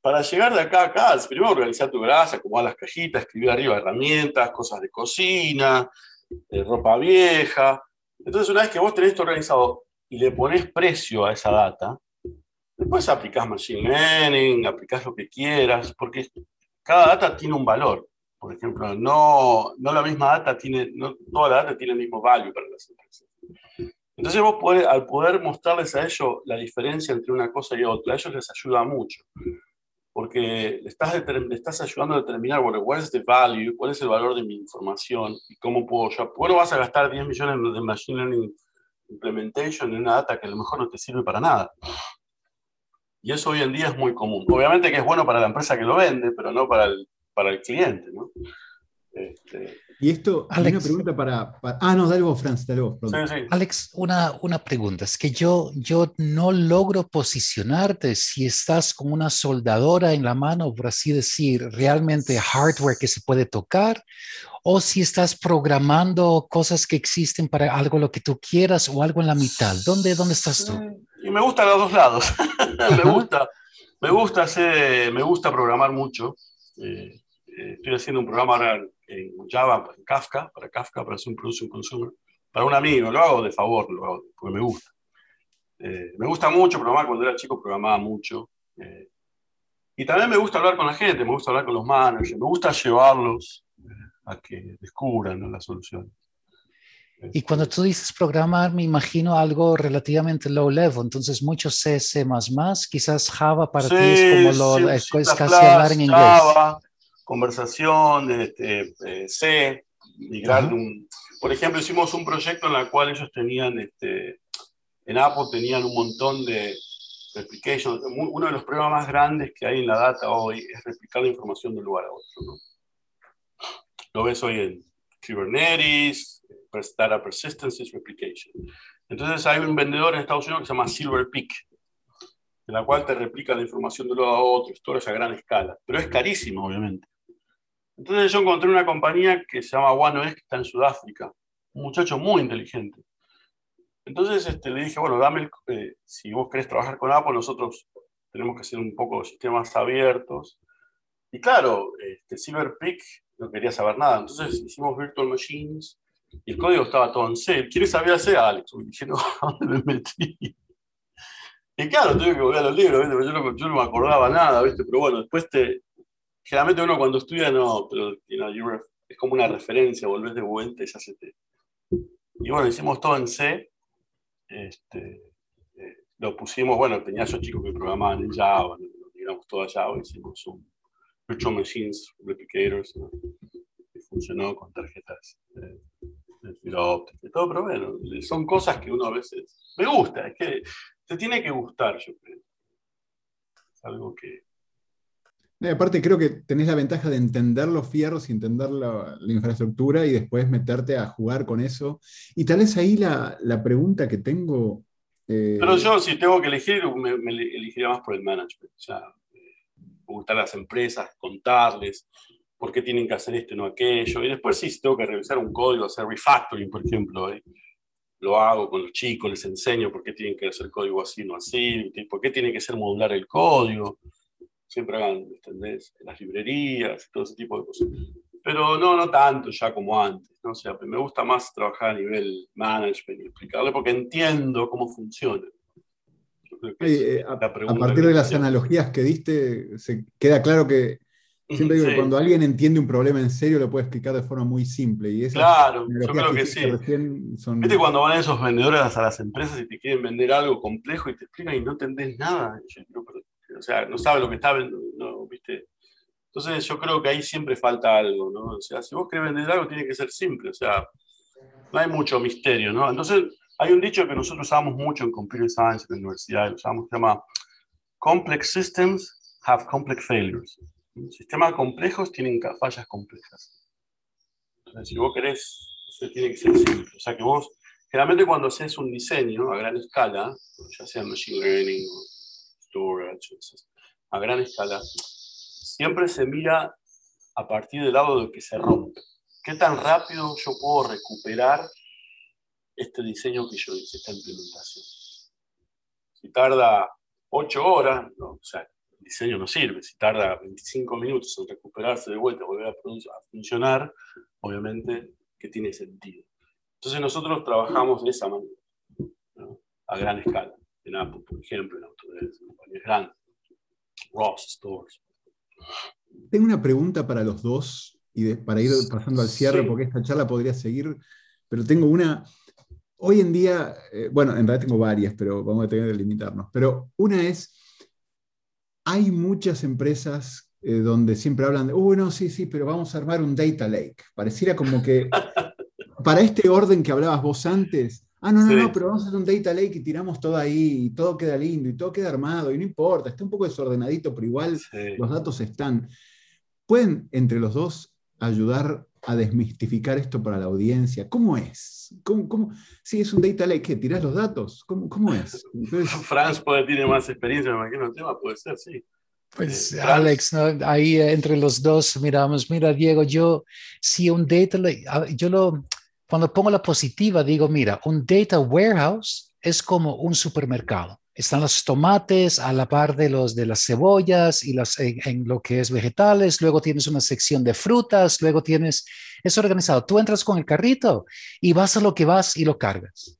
para llegar de acá a acá, primero organizar tu grasa, acomodar las cajitas, escribir arriba herramientas, cosas de cocina, de ropa vieja. Entonces, una vez que vos tenés esto organizado y le pones precio a esa data, después aplicás Machine Learning, aplicás lo que quieras, porque cada data tiene un valor. Por ejemplo, no, no la misma data tiene, no toda la data tiene el mismo value para las empresas. Entonces vos al poder mostrarles a ellos la diferencia entre una cosa y otra, a ellos les ayuda mucho. Porque le estás, estás ayudando a determinar, bueno, cuál es el value, cuál es el valor de mi información y cómo puedo yo. Bueno, vas a gastar 10 millones de Machine Learning Implementation en una data que a lo mejor no te sirve para nada. Y eso hoy en día es muy común. Obviamente que es bueno para la empresa que lo vende, pero no para el para el cliente, ¿no? Este, y esto, Alex, una pregunta para, Ah, no, dale vos, Franz, dale vos. Sí, sí. Alex, una, una pregunta. Es que yo, yo no logro posicionarte si estás con una soldadora en la mano, por así decir, realmente hardware que se puede tocar, o si estás programando cosas que existen para algo lo que tú quieras o algo en la mitad. ¿Dónde, dónde estás tú? Y me gusta los dos lados. [laughs] me gusta, me gusta hacer, me gusta programar mucho. Eh, eh, estoy haciendo un programa ahora en Java, en Kafka, para Kafka, para hacer un production consumer, para un amigo, lo hago de favor, lo hago porque me gusta. Eh, me gusta mucho programar, cuando era chico programaba mucho. Eh, y también me gusta hablar con la gente, me gusta hablar con los managers, me gusta llevarlos a que descubran la solución. Y cuando tú dices programar, me imagino algo relativamente low level, entonces mucho C, C++, quizás Java para ti es como lo, es, casi hablar en inglés. Java, conversación, este, eh, C, migrar un... Por ejemplo, hicimos un proyecto en el cual ellos tenían, este, en Apple tenían un montón de replication. Uno de los problemas más grandes que hay en la data hoy es replicar la información de un lugar a otro. ¿no? Lo ves hoy en Kubernetes, Data Persistence Replication. Entonces hay un vendedor en Estados Unidos que se llama Silver Peak, en la cual te replica la información de un lado a otro, storage a gran escala, pero es carísimo, obviamente. Entonces yo encontré una compañía que se llama OneOS, que está en Sudáfrica, un muchacho muy inteligente. Entonces este, le dije, bueno, dame, eh, si vos querés trabajar con Apple, nosotros tenemos que hacer un poco sistemas abiertos. Y claro, este, no quería saber nada, entonces hicimos Virtual Machines y el código estaba todo en C. ¿Quieres saber hacer, Alex? Y dije, no, [laughs] ¿a dónde me metí? Y claro, tuve que volver a los libros, Yo, no, yo, no, me acordaba nada, ¿viste? pero bueno, después te... Generalmente uno cuando estudia no, pero es como una referencia, volvés de vuelta y ya se te... Y bueno, hicimos todo en C. Este, eh, lo pusimos, bueno, tenía esos chicos que programaban en Java, lo tiramos todo a Java, hicimos un Virtual Machines Replicators, que funcionó con tarjetas de, fibra y todo, pero bueno, son cosas que uno a veces me gusta, es que te tiene que gustar, yo creo. Es algo que, aparte, creo que tenés la ventaja de entender los fierros y entender la, infraestructura y después meterte a jugar con eso. Y tal vez ahí la, pregunta que tengo. Eh, Pero yo, si tengo que elegir, me, elegiría más por el management. O sea, me gustan las empresas, contarles por qué tienen que hacer esto y no aquello. Y después, sí, si tengo que revisar un código, hacer refactoring, por ejemplo, eh, lo hago con los chicos, les enseño por qué tienen que hacer código así, no así, por qué tiene que ser modular el código siempre hagan, ¿entendés? En las librerías, todo ese tipo de cosas. Pero no, no tanto ya como antes, ¿no? O sea, me gusta más trabajar a nivel management y explicarle porque entiendo cómo funciona. Eh, a, partir de las analogías que diste, se queda claro que siempre digo que cuando alguien entiende un problema en serio lo puede explicar de forma muy simple. Y claro, yo creo que, sí. Son... ¿Viste cuando van esos vendedores a las empresas y te quieren vender algo complejo y te explican y no entendés nada? Yo, o sea, no sabe lo que está vendiendo, ¿viste? Entonces yo creo que ahí siempre falta algo, ¿no? O sea, si vos querés vender algo, tiene que ser simple, o sea, no hay mucho misterio, ¿no? Entonces, hay un dicho que nosotros usamos mucho en Computer Science en la universidad, lo usamos, se llama Complex Systems have complex failures. Sistemas complejos tienen fallas complejas. Entonces, si vos querés, tiene que ser simple. O sea, que vos, generalmente cuando haces un diseño a gran escala, ya sea Machine Learning o a gran escala, siempre se mira a partir del lado de que se rompe. ¿Qué tan rápido yo puedo recuperar este diseño que yo hice, esta implementación? Si tarda 8 horas, el diseño no sirve. Si tarda 25 minutos en recuperarse de vuelta, volver a, funcionar, obviamente que tiene sentido. Entonces nosotros trabajamos de esa manera, a gran escala en Apple, por ejemplo, en Autodesk, en compañías grandes, Ross Stores. Tengo una pregunta para los dos y para ir pasando al cierre, porque esta charla podría seguir, pero tengo una. Hoy en día, eh, bueno, en realidad tengo varias, pero vamos a tener que limitarnos. Pero una es, hay muchas empresas eh, donde siempre hablan de, oh, no, sí, sí, pero vamos a armar un data lake. Pareciera como que [laughs] para este orden que hablabas vos antes, Ah, no, no, no, pero vamos a hacer un data lake y tiramos todo ahí y todo queda lindo y todo queda armado y no importa, está un poco desordenadito, pero igual los datos están. ¿Pueden entre los dos ayudar a desmistificar esto para la audiencia? ¿Cómo es? ¿Cómo, cómo? Si es un data lake, ¿qué? ¿Tirás los datos? ¿Cómo, cómo es? [laughs] Franz puede, tiene más experiencia, me imagino, el tema puede ser, sí. Pues eh, Alex, ahí eh, entre los dos miramos, mira Diego, yo si un data lake, yo lo, cuando pongo la positiva, digo, mira, un data warehouse es como un supermercado. Están los tomates a la par de, los, de las cebollas y las, en, lo que es vegetales. Luego tienes una sección de frutas. Luego tienes, es organizado. Tú entras con el carrito y vas a lo que vas y lo cargas.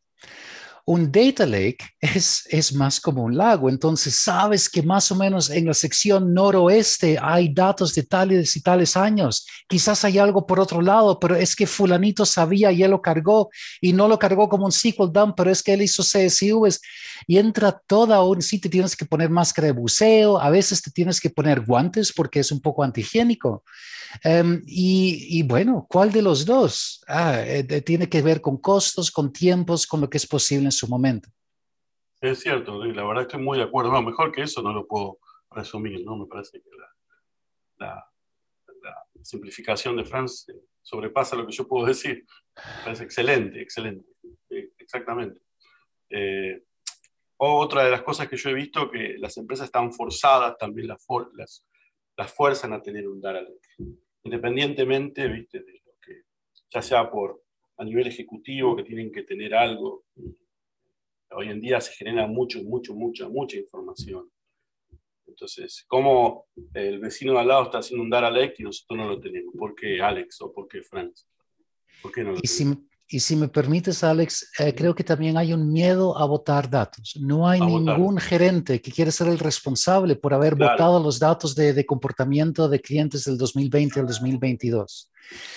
Un data lake es, es más como un lago, entonces sabes que más o menos en la sección noroeste hay datos de tales y tales años. Quizás hay algo por otro lado, pero es que fulanito sabía y él lo cargó y no lo cargó como un SQL dump, pero es que él hizo CSVs y entra toda un te tienes que poner máscara de buceo, a veces te tienes que poner guantes porque es un poco antihigiénico. Em, y, bueno, ¿cuál de los dos? Ah, eh, tiene que ver con costos, con tiempos, con lo que es posible en su momento. Es cierto, la verdad estoy muy de acuerdo. No, mejor que eso no lo puedo resumir, ¿no? Me parece que la, simplificación de Franz eh, sobrepasa lo que yo puedo decir. Me parece excelente, excelente. Eh, exactamente. otra de las cosas que yo he visto que las empresas están forzadas, también las, las fuerzan a tener un data lake independientemente, viste, de lo que, ya sea por a nivel ejecutivo, que tienen que tener algo. Hoy en día se genera mucho, mucho, mucha, mucha información. Entonces, ¿cómo el vecino de al lado está haciendo un dar Alex y nosotros no lo tenemos? ¿Por qué Alex o por qué Franz? ¿Por qué no lo y tenemos? Si, y si me permites, Alex, eh, creo que también hay un miedo a votar datos. No hay ningún gerente que quiera ser el responsable por haber votado los datos de, de, comportamiento de clientes del 2020 al 2022.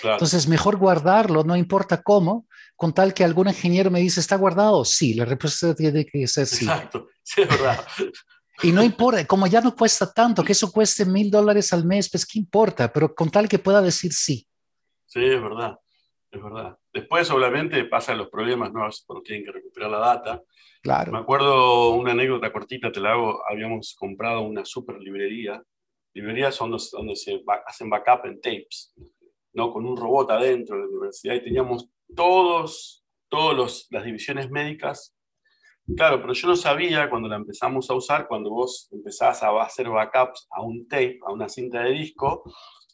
Entonces, mejor guardarlo, no importa cómo, con tal que algún ingeniero me dice, ¿está guardado? Sí, la respuesta tiene que ser sí. Exacto, sí, es verdad. [laughs] Y no importa, como ya no cuesta tanto, que eso cueste mil dólares al mes, pues qué importa, pero con tal que pueda decir sí. Sí, es verdad, es verdad. Después, obviamente, pasan los problemas, ¿no? Cuando tienen que recuperar la data. Claro. Me acuerdo una anécdota cortita, te la hago. Habíamos comprado una super librería. Librerías son donde se hacen backup en tapes, ¿no? Con un robot adentro de la universidad y teníamos todos, todas las divisiones médicas. Claro, pero yo no sabía cuando la empezamos a usar, cuando vos empezás a hacer backups a un tape, a una cinta de disco,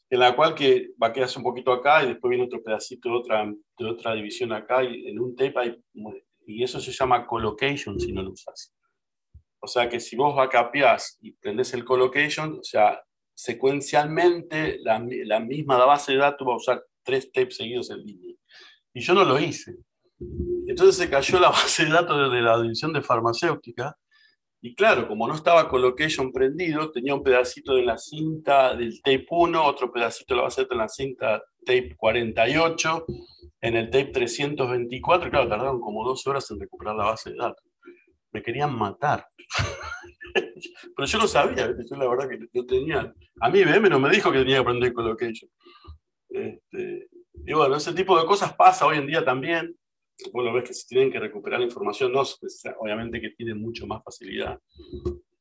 en la cual que va a quedarse un poquito acá y después viene otro pedacito de otra, de otra división acá y en un tape hay, y eso se llama colocation si no lo usas. O sea que si vos backupeás y prendés el colocation, o sea, secuencialmente la, la misma base de datos va a usar tres tapes seguidos en línea. Y yo no lo hice. Entonces se cayó la [laughs] base de datos de la división de farmacéutica y claro, como no estaba colocation prendido, tenía un pedacito de la cinta del tape 1, otro pedacito de la base de la cinta tape 48, en el tape 324, claro, tardaron como dos horas en recuperar la base de datos. Me querían matar. [laughs] Pero yo no sabía, yo la verdad que no tenía. A mí IBM no me dijo que tenía que aprender colocation. Este, y bueno, ese tipo de cosas pasa hoy en día también lo ves que se tienen que recuperar la información, no, obviamente que tienen mucho más facilidad,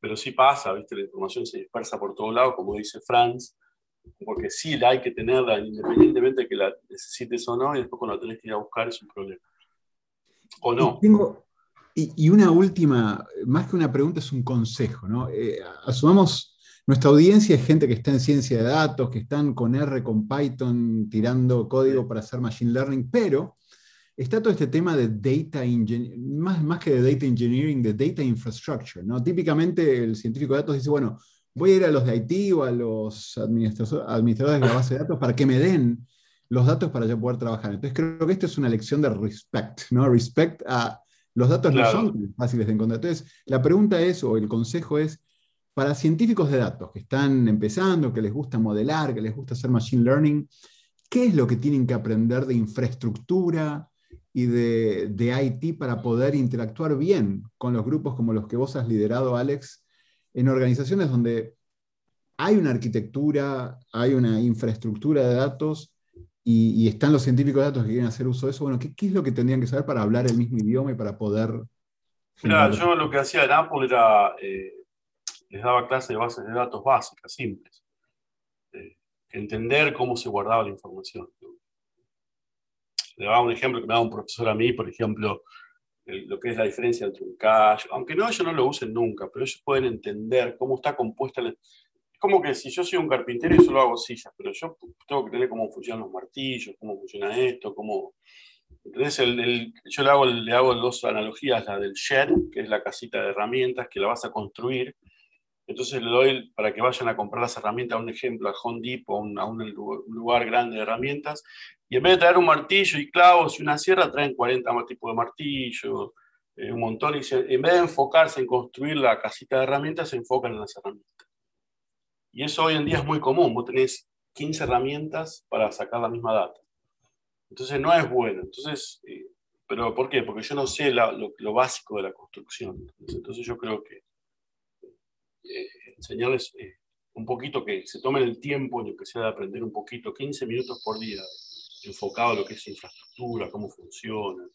pero sí pasa, ¿viste? la información se dispersa por todos lados, como dice Franz, porque sí la hay que tenerla independientemente de que la necesites o no, y después cuando la tenés que ir a buscar es un problema. O no. Y, una última, más que una pregunta, es un consejo. ¿no? Eh, asumamos, nuestra audiencia es gente que está en ciencia de datos, que están con R, con Python, tirando código para hacer machine learning, pero está todo este tema de data engineering, más, más que de data engineering, de data infrastructure. ¿no? Típicamente el científico de datos dice, bueno, voy a ir a los de IT o a los administradores de la base de datos para que me den los datos para yo poder trabajar. Entonces creo que esto es una lección de respect, ¿no? Respect a los datos no son fáciles de encontrar. Entonces la pregunta es, o el consejo es, para científicos de datos que están empezando, que les gusta modelar, que les gusta hacer machine learning, ¿qué es lo que tienen que aprender de infraestructura, y de, de, IT para poder interactuar bien con los grupos como los que vos has liderado, Alex, en organizaciones donde hay una arquitectura, hay una infraestructura de datos y, están los científicos de datos que quieren hacer uso de eso. Bueno, ¿qué, ¿qué, es lo que tendrían que saber para hablar el mismo idioma y para poder... Mira, yo lo que hacía en Apple era, eh, les daba clases de bases de datos básicas, simples. Eh, entender cómo se guardaba la información le daba un ejemplo que me da un profesor a mí, por ejemplo, lo que es la diferencia entre un cache, aunque no, ellos no lo usen nunca, pero ellos pueden entender cómo está compuesta. La... Es como que si yo soy un carpintero y solo hago sillas, pero yo tengo que tener cómo funcionan los martillos, cómo funciona esto, cómo... Entonces, el, yo le hago, le hago dos analogías, la del shed, que es la casita de herramientas que la vas a construir, entonces le doy para que vayan a comprar las herramientas, un ejemplo, a Home Depot, a un, lugar grande de herramientas, y en vez de traer un martillo y clavos y una sierra, traen 40 más tipos de martillos, eh, un montón, y en vez de enfocarse en construir la casita de herramientas, se enfocan en las herramientas. Y eso hoy en día es muy común, vos tenés 15 herramientas para sacar la misma data. Entonces no es bueno. Entonces, eh, ¿pero por qué? Porque yo no sé lo, básico de la construcción. Entonces yo creo que eh, enseñarles eh, un poquito que se tomen el tiempo, en que sea de aprender un poquito, 15 minutos por día, enfocado a lo que es infraestructura, cómo funciona,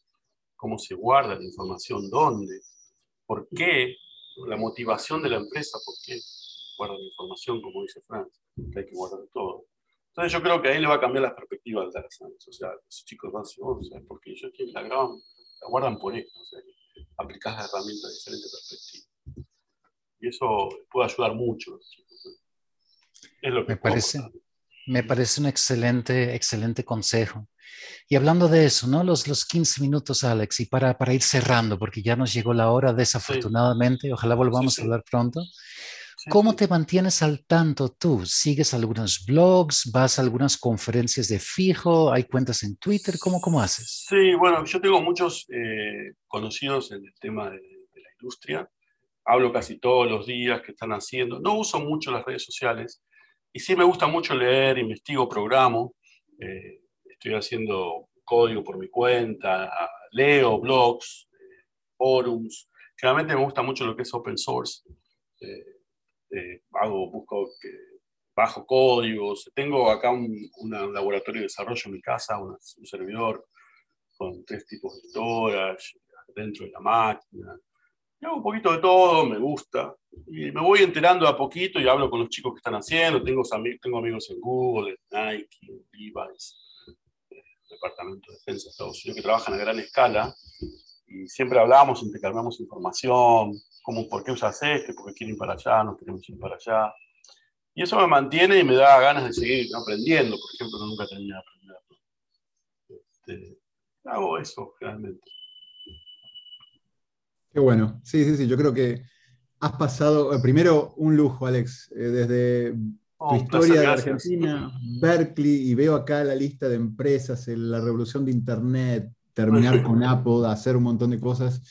cómo se guarda la información, dónde, por qué, la motivación de la empresa, por qué guarda la información, como dice Franz, que hay que guardar todo. Entonces yo creo que ahí le va a cambiar la perspectiva al data O sea, los chicos van a decir, oh, porque ellos la graban, la guardan por esto. O sea, aplicás la herramienta de diferente perspectiva. Y eso puede ayudar mucho. Es lo que me parece, me parece un excelente, excelente consejo. Y hablando de eso, ¿no? Los, los 15 minutos, Alex, y para, para ir cerrando, porque ya nos llegó la hora, desafortunadamente, ojalá volvamos a hablar pronto. ¿Cómo te mantienes al tanto tú? ¿Sigues algunos blogs? ¿Vas a algunas conferencias de fijo? ¿Hay cuentas en Twitter? ¿Cómo, cómo haces? Sí, bueno, yo tengo muchos eh, conocidos en el tema de, de, la industria. Hablo casi todos los días que están haciendo. No uso mucho las redes sociales y sí me gusta mucho leer, investigo, programo. Eh, estoy haciendo código por mi cuenta, leo blogs, eh, forums. Generalmente me gusta mucho lo que es open source. Eh, eh, hago, busco bajo códigos. Tengo acá un, un, laboratorio de desarrollo en mi casa, un servidor con tres tipos de storage dentro de la máquina. Hago un poquito de todo, me gusta. Y me voy enterando a poquito y hablo con los chicos que están haciendo. Tengo, amigos en Google, en Nike, en Levi's, el Departamento de Defensa de Estados Unidos, que trabajan a gran escala. Y siempre hablamos, intercambiamos información, como por qué usas este, por qué quieren ir para allá, no queremos ir para allá. Y eso me mantiene y me da ganas de seguir aprendiendo. Por ejemplo, nunca tenía aprendido. Este, hago eso generalmente. Qué bueno. Sí, sí, sí. Yo creo que has pasado, eh, primero, un lujo, Alex, eh, desde Oh, tu historia de. Argentina, Berkeley, y veo acá la lista de empresas, el- la revolución de Internet, terminar con Apple, hacer un montón de cosas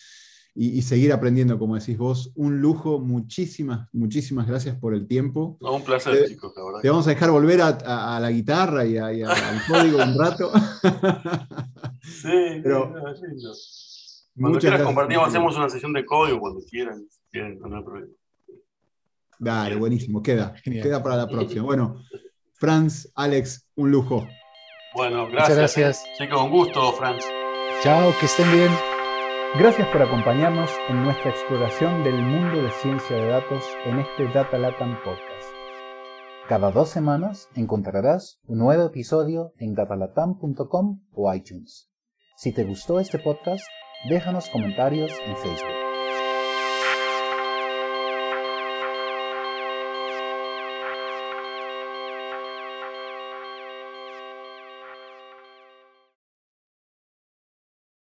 y, y seguir aprendiendo, como decís vos. Un lujo, muchísimas, muchísimas gracias por el tiempo. No, un placer, Eh, chicos, la verdad. Te vamos a dejar volver a, a- a la guitarra y, a- y a- al código un rato. [laughs] Sí, pero-. Cuando Muchas quieras gracias. compartimos, hacemos una sesión de código cuando quieran. si quieren, no hay problema. Dale, buenísimo, queda. Genial. Queda para la próxima. Bueno, Franz, Alex, un lujo. Bueno, gracias. gracias. Chicos, un gusto, Franz. Chao, que estén bien. Gracias por acompañarnos en nuestra exploración del mundo de ciencia de datos en este Data Latam Podcast. Cada dos semanas encontrarás un nuevo episodio en datalatam.com o iTunes. Si te gustó este podcast, déjanos comentarios en Facebook.